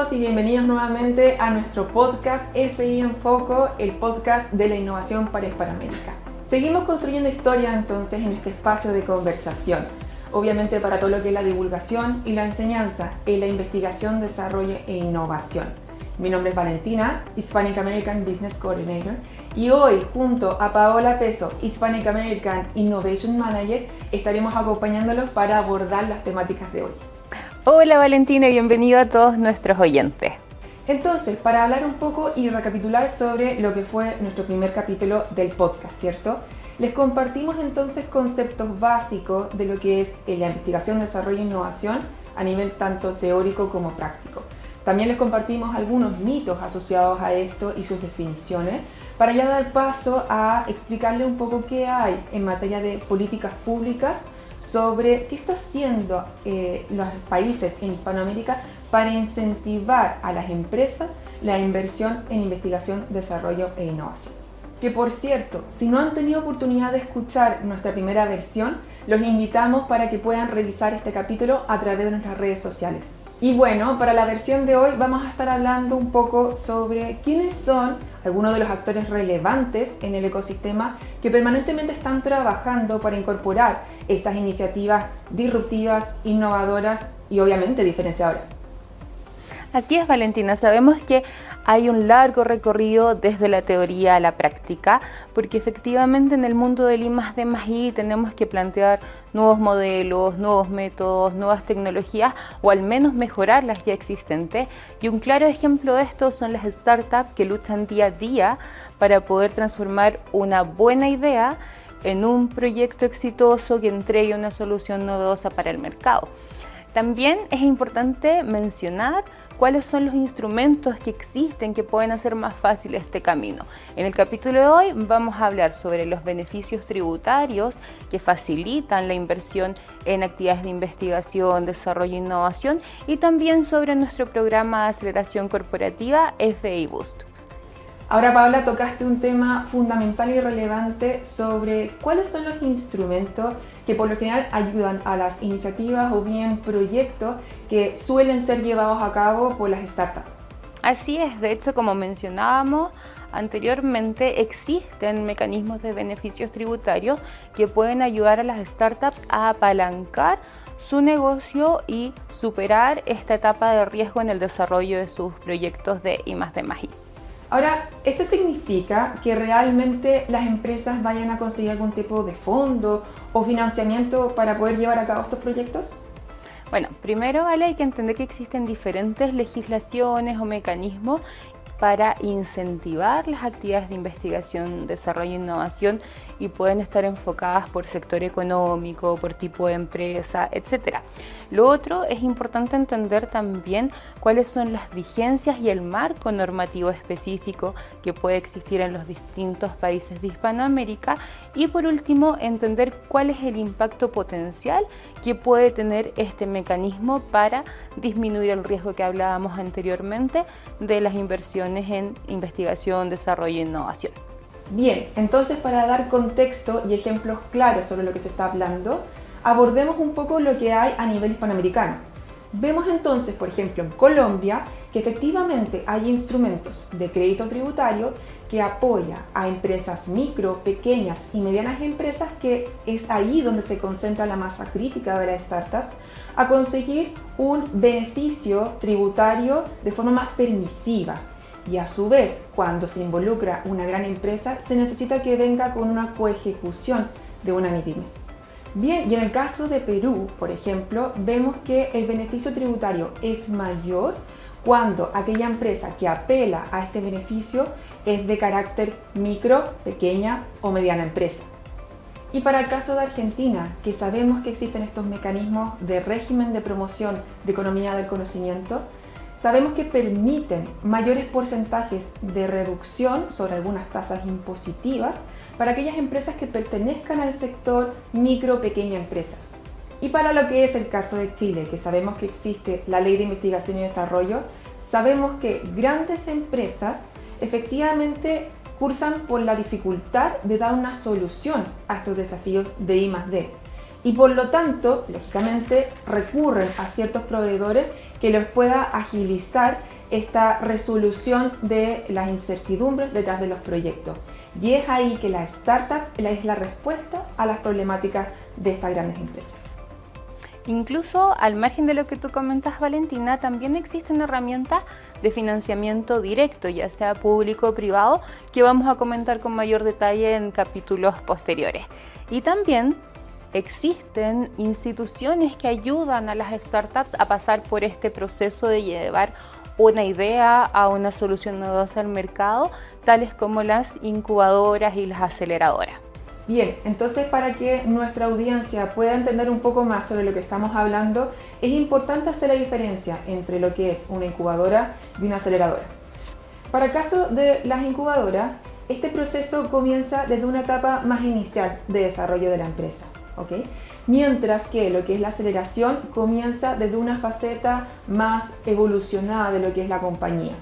todos y bienvenidos nuevamente a nuestro podcast FI en Foco, el podcast de la innovación para Hispanoamérica. Seguimos construyendo historia entonces en este espacio de conversación, obviamente para todo lo que es la divulgación y la enseñanza en la investigación, desarrollo e innovación. Mi nombre es Valentina, Hispanic American Business Coordinator, y hoy junto a Paola Peso, Hispanic American Innovation Manager, estaremos acompañándolos para abordar las temáticas de hoy. Hola Valentina bienvenido a todos nuestros oyentes. Entonces, para hablar un poco y recapitular sobre lo que fue nuestro primer capítulo del podcast, ¿cierto? Les compartimos entonces conceptos básicos de lo que es la investigación, desarrollo e innovación a nivel tanto teórico como práctico. También les compartimos algunos mitos asociados a esto y sus definiciones para ya dar paso a explicarle un poco qué hay en materia de políticas públicas sobre qué está haciendo eh, los países en Hispanoamérica para incentivar a las empresas la inversión en investigación, desarrollo e innovación. Que por cierto, si no han tenido oportunidad de escuchar nuestra primera versión, los invitamos para que puedan revisar este capítulo a través de nuestras redes sociales. Y bueno, para la versión de hoy vamos a estar hablando un poco sobre quiénes son algunos de los actores relevantes en el ecosistema que permanentemente están trabajando para incorporar estas iniciativas disruptivas, innovadoras y obviamente diferenciadoras. Así es, Valentina. Sabemos que hay un largo recorrido desde la teoría a la práctica, porque efectivamente en el mundo del I más I tenemos que plantear nuevos modelos, nuevos métodos, nuevas tecnologías o al menos mejorar las ya existentes. Y un claro ejemplo de esto son las startups que luchan día a día para poder transformar una buena idea en un proyecto exitoso que entregue una solución novedosa para el mercado. También es importante mencionar cuáles son los instrumentos que existen que pueden hacer más fácil este camino. En el capítulo de hoy vamos a hablar sobre los beneficios tributarios que facilitan la inversión en actividades de investigación, desarrollo e innovación y también sobre nuestro programa de aceleración corporativa FI Boost. Ahora, Paula, tocaste un tema fundamental y relevante sobre cuáles son los instrumentos que por lo general ayudan a las iniciativas o bien proyectos que suelen ser llevados a cabo por las startups. Así es, de hecho, como mencionábamos anteriormente, existen mecanismos de beneficios tributarios que pueden ayudar a las startups a apalancar su negocio y superar esta etapa de riesgo en el desarrollo de sus proyectos de I más de Ahora, ¿esto significa que realmente las empresas vayan a conseguir algún tipo de fondo o financiamiento para poder llevar a cabo estos proyectos? Bueno, primero vale hay que entender que existen diferentes legislaciones o mecanismos para incentivar las actividades de investigación, desarrollo e innovación y pueden estar enfocadas por sector económico, por tipo de empresa, etc. Lo otro es importante entender también cuáles son las vigencias y el marco normativo específico que puede existir en los distintos países de Hispanoamérica y por último entender cuál es el impacto potencial que puede tener este mecanismo para disminuir el riesgo que hablábamos anteriormente de las inversiones en investigación, desarrollo e innovación. Bien, entonces para dar contexto y ejemplos claros sobre lo que se está hablando, abordemos un poco lo que hay a nivel hispanoamericano. Vemos entonces, por ejemplo, en Colombia, que efectivamente hay instrumentos de crédito tributario que apoya a empresas micro, pequeñas y medianas empresas, que es ahí donde se concentra la masa crítica de las startups, a conseguir un beneficio tributario de forma más permisiva, y a su vez, cuando se involucra una gran empresa, se necesita que venga con una coejecución de una MIPYME. Bien, y en el caso de Perú, por ejemplo, vemos que el beneficio tributario es mayor cuando aquella empresa que apela a este beneficio es de carácter micro, pequeña o mediana empresa. Y para el caso de Argentina, que sabemos que existen estos mecanismos de régimen de promoción de economía del conocimiento, sabemos que permiten mayores porcentajes de reducción sobre algunas tasas impositivas para aquellas empresas que pertenezcan al sector micro pequeña empresa. Y para lo que es el caso de Chile, que sabemos que existe la ley de investigación y desarrollo, sabemos que grandes empresas efectivamente cursan por la dificultad de dar una solución a estos desafíos de I +D. Y por lo tanto, lógicamente, recurren a ciertos proveedores que les pueda agilizar esta resolución de las incertidumbres detrás de los proyectos. Y es ahí que la startup es la respuesta a las problemáticas de estas grandes empresas. Incluso al margen de lo que tú comentas, Valentina, también existen herramientas de financiamiento directo, ya sea público o privado, que vamos a comentar con mayor detalle en capítulos posteriores. Y también existen instituciones que ayudan a las startups a pasar por este proceso de llevar una idea a una solución novedosa al mercado, tales como las incubadoras y las aceleradoras. Bien, entonces para que nuestra audiencia pueda entender un poco más sobre lo que estamos hablando, es importante hacer la diferencia entre lo que es una incubadora y una aceleradora. Para el caso de las incubadoras, este proceso comienza desde una etapa más inicial de desarrollo de la empresa. Mientras que lo que es la aceleración comienza desde una faceta más evolucionada de lo que es la compañía.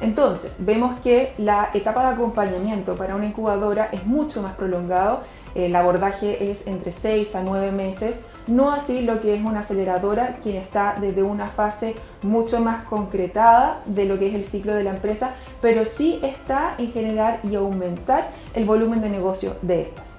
Entonces, vemos que la etapa de acompañamiento para una incubadora es mucho más prolongado, el abordaje es entre 6 a 9 meses, no así lo que es una aceleradora, quien está desde una fase mucho más concretada de lo que es el ciclo de la empresa, pero sí está en generar y aumentar el volumen de negocio de estas.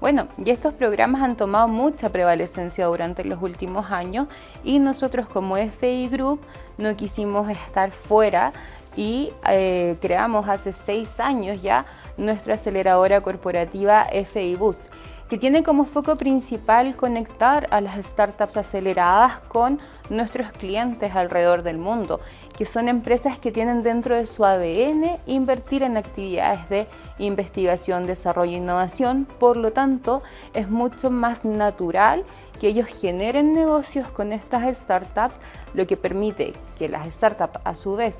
Bueno, y estos programas han tomado mucha prevalecencia durante los últimos años y nosotros como FI Group no quisimos estar fuera y eh, creamos hace seis años ya nuestra aceleradora corporativa FI Boost que tiene como foco principal conectar a las startups aceleradas con nuestros clientes alrededor del mundo, que son empresas que tienen dentro de su ADN invertir en actividades de investigación, desarrollo e innovación. Por lo tanto, es mucho más natural que ellos generen negocios con estas startups, lo que permite que las startups a su vez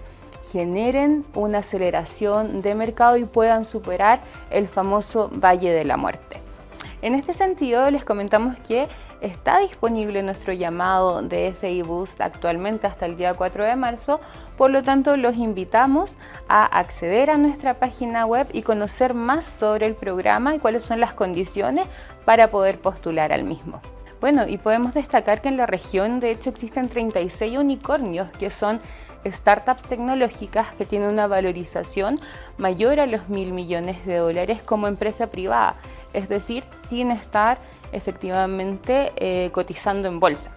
generen una aceleración de mercado y puedan superar el famoso Valle de la Muerte. En este sentido, les comentamos que está disponible nuestro llamado de FI Boost actualmente hasta el día 4 de marzo, por lo tanto los invitamos a acceder a nuestra página web y conocer más sobre el programa y cuáles son las condiciones para poder postular al mismo. Bueno, y podemos destacar que en la región de hecho existen 36 unicornios que son startups tecnológicas que tienen una valorización mayor a los mil millones de dólares como empresa privada es decir, sin estar efectivamente eh, cotizando en bolsa.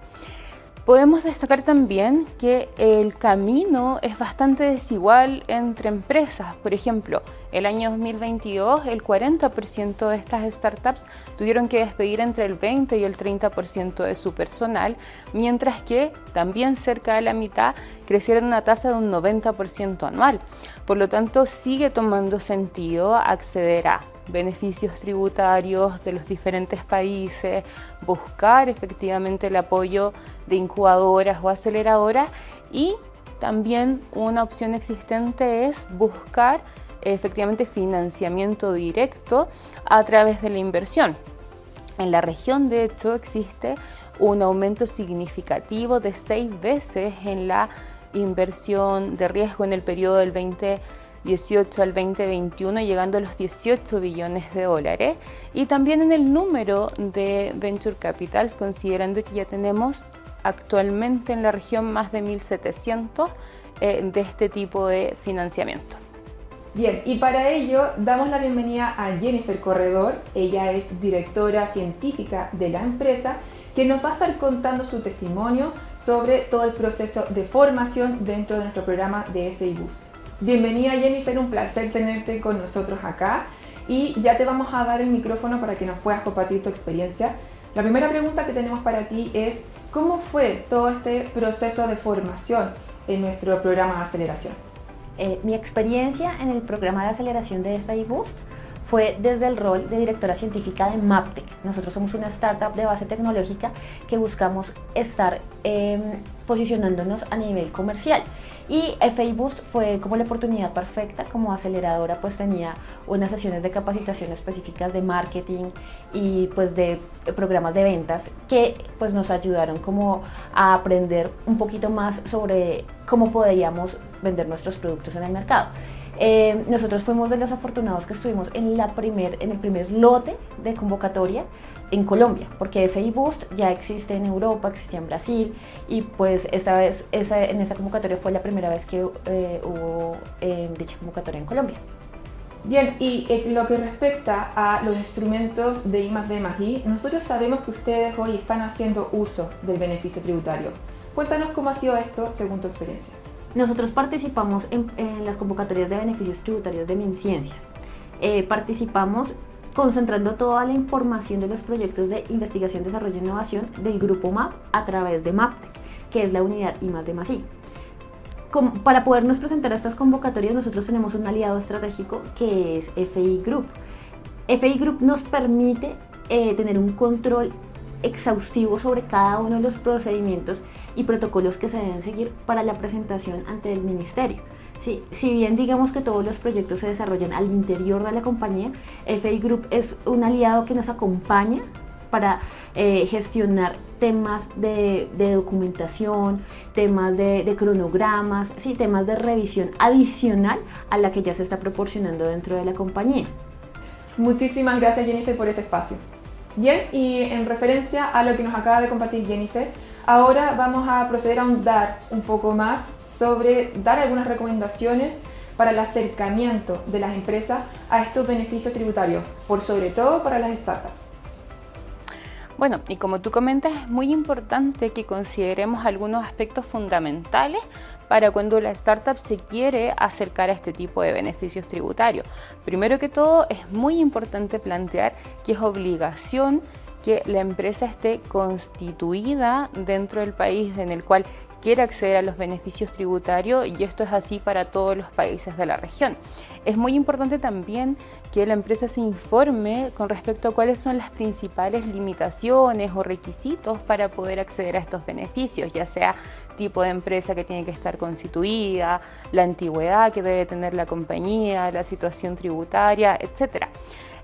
Podemos destacar también que el camino es bastante desigual entre empresas. Por ejemplo, el año 2022 el 40% de estas startups tuvieron que despedir entre el 20 y el 30% de su personal, mientras que también cerca de la mitad crecieron una tasa de un 90% anual. Por lo tanto, sigue tomando sentido acceder a beneficios tributarios de los diferentes países, buscar efectivamente el apoyo de incubadoras o aceleradoras y también una opción existente es buscar efectivamente financiamiento directo a través de la inversión. En la región, de hecho, existe un aumento significativo de seis veces en la inversión de riesgo en el periodo del 20 18 al 2021 llegando a los 18 billones de dólares. Y también en el número de venture capitals considerando que ya tenemos actualmente en la región más de 1700 eh, de este tipo de financiamiento. Bien, y para ello damos la bienvenida a Jennifer Corredor, ella es directora científica de la empresa, que nos va a estar contando su testimonio sobre todo el proceso de formación dentro de nuestro programa de FI Bienvenida Jennifer, un placer tenerte con nosotros acá y ya te vamos a dar el micrófono para que nos puedas compartir tu experiencia. La primera pregunta que tenemos para ti es, ¿cómo fue todo este proceso de formación en nuestro programa de aceleración? Eh, mi experiencia en el programa de aceleración de FI Boost fue desde el rol de directora científica de Maptec. Nosotros somos una startup de base tecnológica que buscamos estar em, posicionándonos a nivel comercial. Y FA Boost fue como la oportunidad perfecta, como aceleradora pues tenía unas sesiones de capacitación específicas de marketing y pues de programas de ventas que pues nos ayudaron como a aprender un poquito más sobre cómo podríamos vender nuestros productos en el mercado. Eh, nosotros fuimos de los afortunados que estuvimos en, la primer, en el primer lote de convocatoria en Colombia, porque FI Boost ya existe en Europa, existe en Brasil y pues esta vez esa, en esa convocatoria fue la primera vez que eh, hubo eh, dicha convocatoria en Colombia. Bien, y en lo que respecta a los instrumentos de I D nosotros sabemos que ustedes hoy están haciendo uso del beneficio tributario. Cuéntanos cómo ha sido esto según tu experiencia. Nosotros participamos en, las convocatorias de beneficios tributarios de MinCiencias. Eh, participamos concentrando toda la información de los proyectos de investigación, desarrollo e innovación del grupo MAP a través de MAPTEC, que es la unidad I de MASI. para podernos presentar a estas convocatorias, nosotros tenemos un aliado estratégico que es FI Group. FI Group nos permite eh, tener un control exhaustivo sobre cada uno de los procedimientos y protocolos que se deben seguir para la presentación ante el ministerio. Sí, si bien digamos que todos los proyectos se desarrollan al interior de la compañía, FI Group es un aliado que nos acompaña para eh, gestionar temas de, documentación, temas de, de, cronogramas, sí, temas de revisión adicional a la que ya se está proporcionando dentro de la compañía. Muchísimas gracias Jennifer por este espacio. Bien, y en referencia a lo que nos acaba de compartir Jennifer, ahora vamos a proceder a ahondar un poco más sobre dar algunas recomendaciones para el acercamiento de las empresas a estos beneficios tributarios, por sobre todo para las startups. Bueno, y como tú comentas, es muy importante que consideremos algunos aspectos fundamentales para cuando la startup se quiere acercar a este tipo de beneficios tributarios. Primero que todo, es muy importante plantear que es obligación que la empresa esté constituida dentro del país en el cual quiere acceder a los beneficios tributarios y esto es así para todos los países de la región. Es muy importante también que la empresa se informe con respecto a cuáles son las principales limitaciones o requisitos para poder acceder a estos beneficios, ya sea tipo de empresa que tiene que estar constituida, la antigüedad que debe tener la compañía, la situación tributaria, etcétera.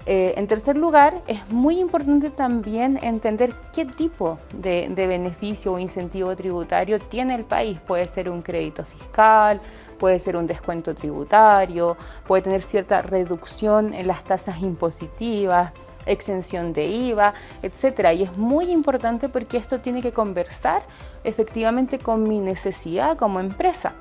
Eh, en tercer lugar, es muy importante también entender qué tipo de, beneficio o incentivo tributario tiene el país. Puede ser un crédito fiscal, puede ser un descuento tributario, puede tener cierta reducción en las tasas impositivas, exención de IVA, etcétera. Y es muy importante porque esto tiene que conversar efectivamente con mi necesidad como empresa.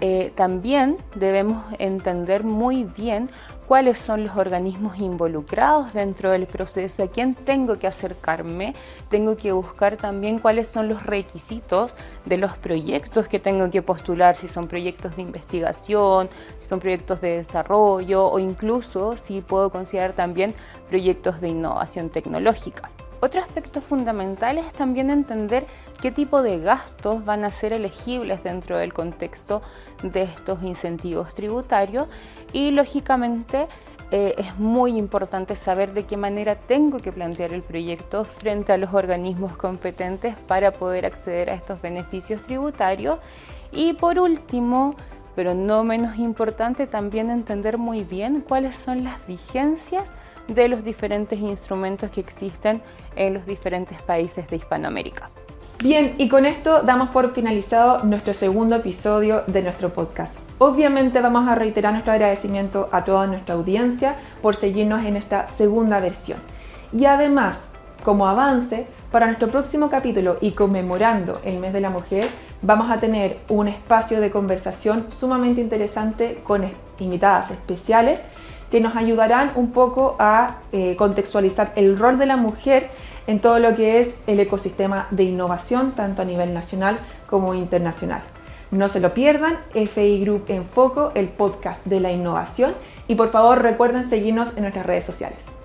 Eh, también debemos entender muy bien cuáles son los organismos involucrados dentro del proceso, a quién tengo que acercarme, tengo que buscar también cuáles son los requisitos de los proyectos que tengo que postular, si son proyectos de investigación, si son proyectos de desarrollo o incluso si puedo considerar también proyectos de innovación tecnológica. Otro aspecto fundamental es también entender qué tipo de gastos van a ser elegibles dentro del contexto de estos incentivos tributarios y lógicamente eh, es muy importante saber de qué manera tengo que plantear el proyecto frente a los organismos competentes para poder acceder a estos beneficios tributarios. Y por último pero no menos importante también entender muy bien cuáles son las vigencias de los diferentes instrumentos que existen en los diferentes países de Hispanoamérica. Bien, y con esto damos por finalizado nuestro segundo episodio de nuestro podcast. Obviamente vamos a reiterar nuestro agradecimiento a toda nuestra audiencia por seguirnos en esta segunda versión. Y además, como avance, para nuestro próximo capítulo y conmemorando el mes de la mujer, vamos a tener un espacio de conversación sumamente interesante con invitadas especiales que nos ayudarán un poco a eh, contextualizar el rol de la mujer en todo lo que es el ecosistema de innovación, tanto a nivel nacional como internacional. No se lo pierdan, FI Group en Foco, el podcast de la innovación, y por favor recuerden seguirnos en nuestras redes sociales.